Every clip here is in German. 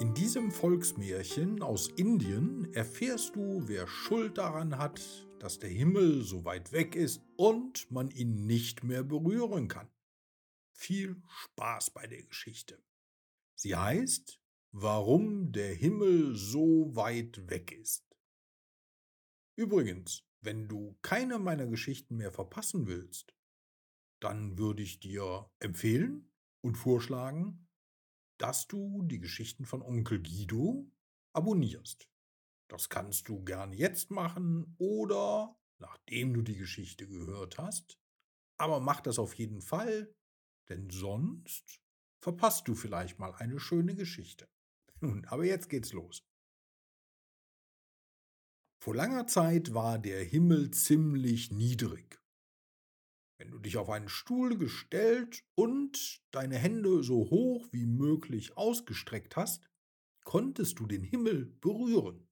In diesem Volksmärchen aus Indien erfährst du, wer Schuld daran hat, dass der Himmel so weit weg ist und man ihn nicht mehr berühren kann. Viel Spaß bei der Geschichte. Sie heißt, warum der Himmel so weit weg ist. Übrigens, wenn du keine meiner Geschichten mehr verpassen willst, dann würde ich dir empfehlen und vorschlagen, dass du die Geschichten von Onkel Guido abonnierst. Das kannst du gerne jetzt machen oder nachdem du die Geschichte gehört hast. Aber mach das auf jeden Fall, denn sonst verpasst du vielleicht mal eine schöne Geschichte. Nun, aber jetzt geht's los. Vor langer Zeit war der Himmel ziemlich niedrig. Wenn du dich auf einen Stuhl gestellt und deine Hände so hoch wie möglich ausgestreckt hast, konntest du den Himmel berühren.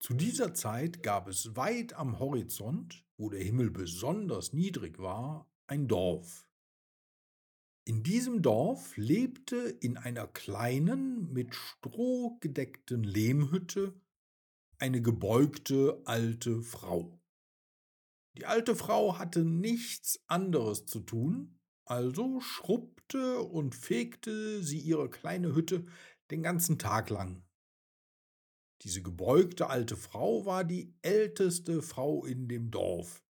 Zu dieser Zeit gab es weit am Horizont, wo der Himmel besonders niedrig war, ein Dorf. In diesem Dorf lebte in einer kleinen, mit Stroh gedeckten Lehmhütte eine gebeugte alte Frau. Die alte Frau hatte nichts anderes zu tun, also schrubbte und fegte sie ihre kleine Hütte den ganzen Tag lang. Diese gebeugte alte Frau war die älteste Frau in dem Dorf,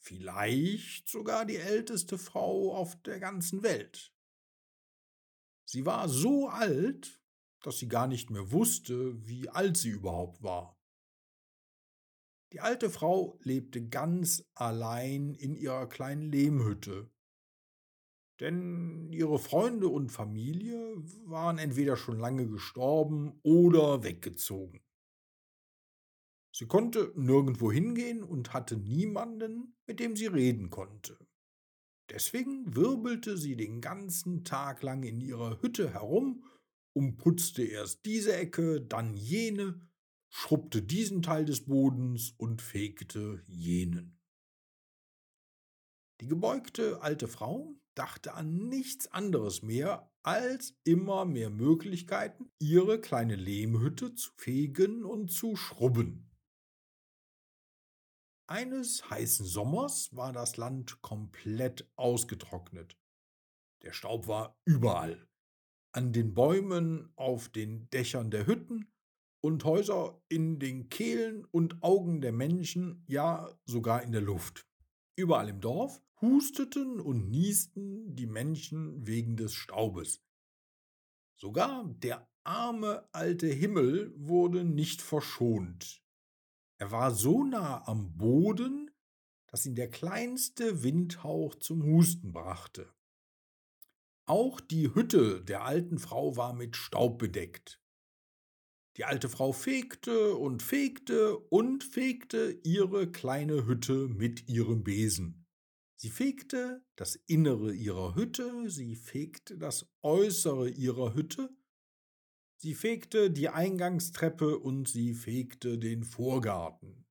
vielleicht sogar die älteste Frau auf der ganzen Welt. Sie war so alt, dass sie gar nicht mehr wusste, wie alt sie überhaupt war. Die alte Frau lebte ganz allein in ihrer kleinen Lehmhütte. Denn ihre Freunde und Familie waren entweder schon lange gestorben oder weggezogen. Sie konnte nirgendwo hingehen und hatte niemanden, mit dem sie reden konnte. Deswegen wirbelte sie den ganzen Tag lang in ihrer Hütte herum und putzte erst diese Ecke, dann jene schrubbte diesen Teil des Bodens und fegte jenen. Die gebeugte alte Frau dachte an nichts anderes mehr, als immer mehr Möglichkeiten, ihre kleine Lehmhütte zu fegen und zu schrubben. Eines heißen Sommers war das Land komplett ausgetrocknet. Der Staub war überall. An den Bäumen, auf den Dächern der Hütten, und Häuser in den Kehlen und Augen der Menschen, ja sogar in der Luft. Überall im Dorf husteten und niesten die Menschen wegen des Staubes. Sogar der arme alte Himmel wurde nicht verschont. Er war so nah am Boden, dass ihn der kleinste Windhauch zum Husten brachte. Auch die Hütte der alten Frau war mit Staub bedeckt. Die alte Frau fegte und fegte und fegte ihre kleine Hütte mit ihrem Besen. Sie fegte das Innere ihrer Hütte, sie fegte das Äußere ihrer Hütte, sie fegte die Eingangstreppe und sie fegte den Vorgarten.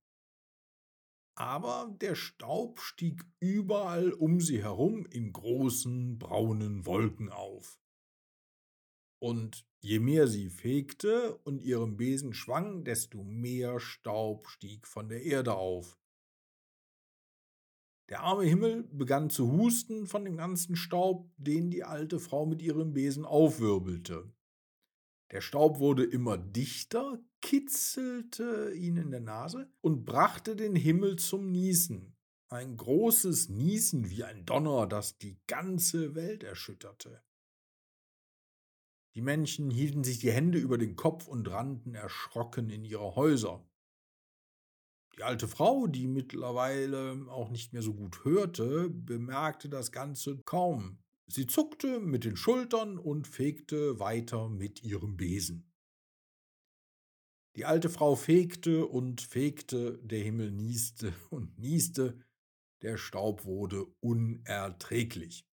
Aber der Staub stieg überall um sie herum in großen braunen Wolken auf. Und je mehr sie fegte und ihrem Besen schwang, desto mehr Staub stieg von der Erde auf. Der arme Himmel begann zu husten von dem ganzen Staub, den die alte Frau mit ihrem Besen aufwirbelte. Der Staub wurde immer dichter, kitzelte ihn in der Nase und brachte den Himmel zum Niesen. Ein großes Niesen wie ein Donner, das die ganze Welt erschütterte. Die Menschen hielten sich die Hände über den Kopf und rannten erschrocken in ihre Häuser. Die alte Frau, die mittlerweile auch nicht mehr so gut hörte, bemerkte das Ganze kaum. Sie zuckte mit den Schultern und fegte weiter mit ihrem Besen. Die alte Frau fegte und fegte, der Himmel nieste und nieste, der Staub wurde unerträglich.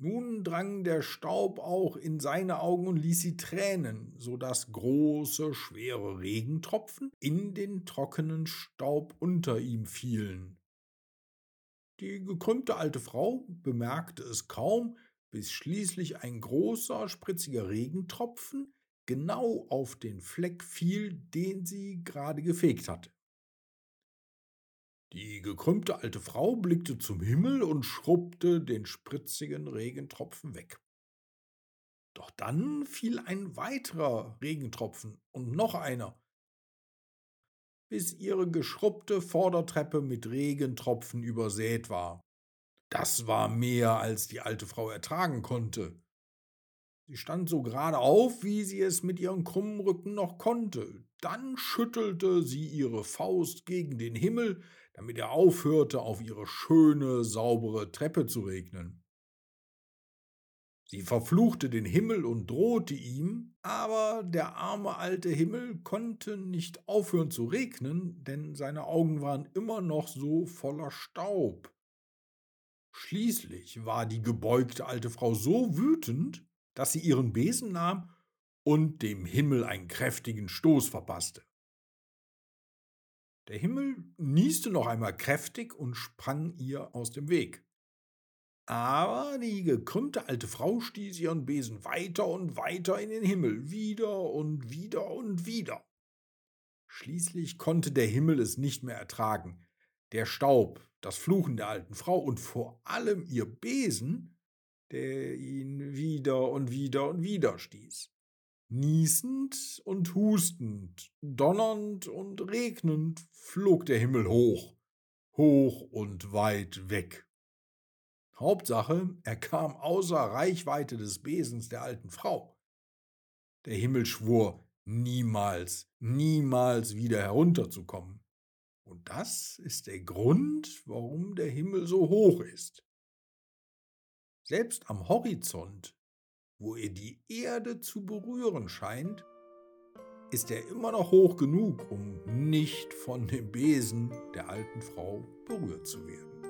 Nun drang der Staub auch in seine Augen und ließ sie tränen, so dass große, schwere Regentropfen in den trockenen Staub unter ihm fielen. Die gekrümmte alte Frau bemerkte es kaum, bis schließlich ein großer, spritziger Regentropfen genau auf den Fleck fiel, den sie gerade gefegt hatte. Die gekrümmte alte Frau blickte zum Himmel und schrubbte den spritzigen Regentropfen weg. Doch dann fiel ein weiterer Regentropfen und noch einer, bis ihre geschrubbte Vordertreppe mit Regentropfen übersät war. Das war mehr, als die alte Frau ertragen konnte. Sie stand so gerade auf, wie sie es mit ihrem krummen Rücken noch konnte. Dann schüttelte sie ihre Faust gegen den Himmel, damit er aufhörte, auf ihre schöne, saubere Treppe zu regnen. Sie verfluchte den Himmel und drohte ihm, aber der arme alte Himmel konnte nicht aufhören zu regnen, denn seine Augen waren immer noch so voller Staub. Schließlich war die gebeugte alte Frau so wütend, dass sie ihren Besen nahm und dem Himmel einen kräftigen Stoß verpasste. Der Himmel nieste noch einmal kräftig und sprang ihr aus dem Weg. Aber die gekrümmte alte Frau stieß ihren Besen weiter und weiter in den Himmel, wieder und wieder und wieder. Schließlich konnte der Himmel es nicht mehr ertragen. Der Staub, das Fluchen der alten Frau und vor allem ihr Besen der ihn wieder und wieder und wieder stieß. Niesend und hustend, donnernd und regnend flog der Himmel hoch, hoch und weit weg. Hauptsache, er kam außer Reichweite des Besens der alten Frau. Der Himmel schwor, niemals, niemals wieder herunterzukommen. Und das ist der Grund, warum der Himmel so hoch ist. Selbst am Horizont, wo er die Erde zu berühren scheint, ist er immer noch hoch genug, um nicht von dem Besen der alten Frau berührt zu werden.